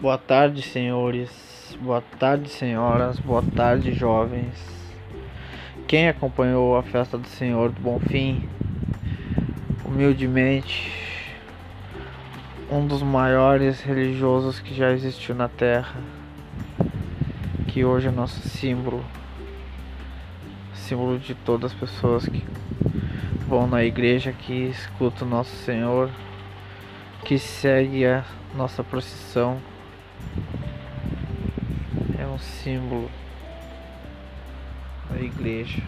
Boa tarde, senhores. Boa tarde, senhoras. Boa tarde, jovens. Quem acompanhou a festa do Senhor do Bonfim, humildemente, um dos maiores religiosos que já existiu na Terra, que hoje é nosso símbolo, símbolo de todas as pessoas que vão na igreja, que escutam nosso Senhor, que segue a nossa procissão um símbolo da igreja.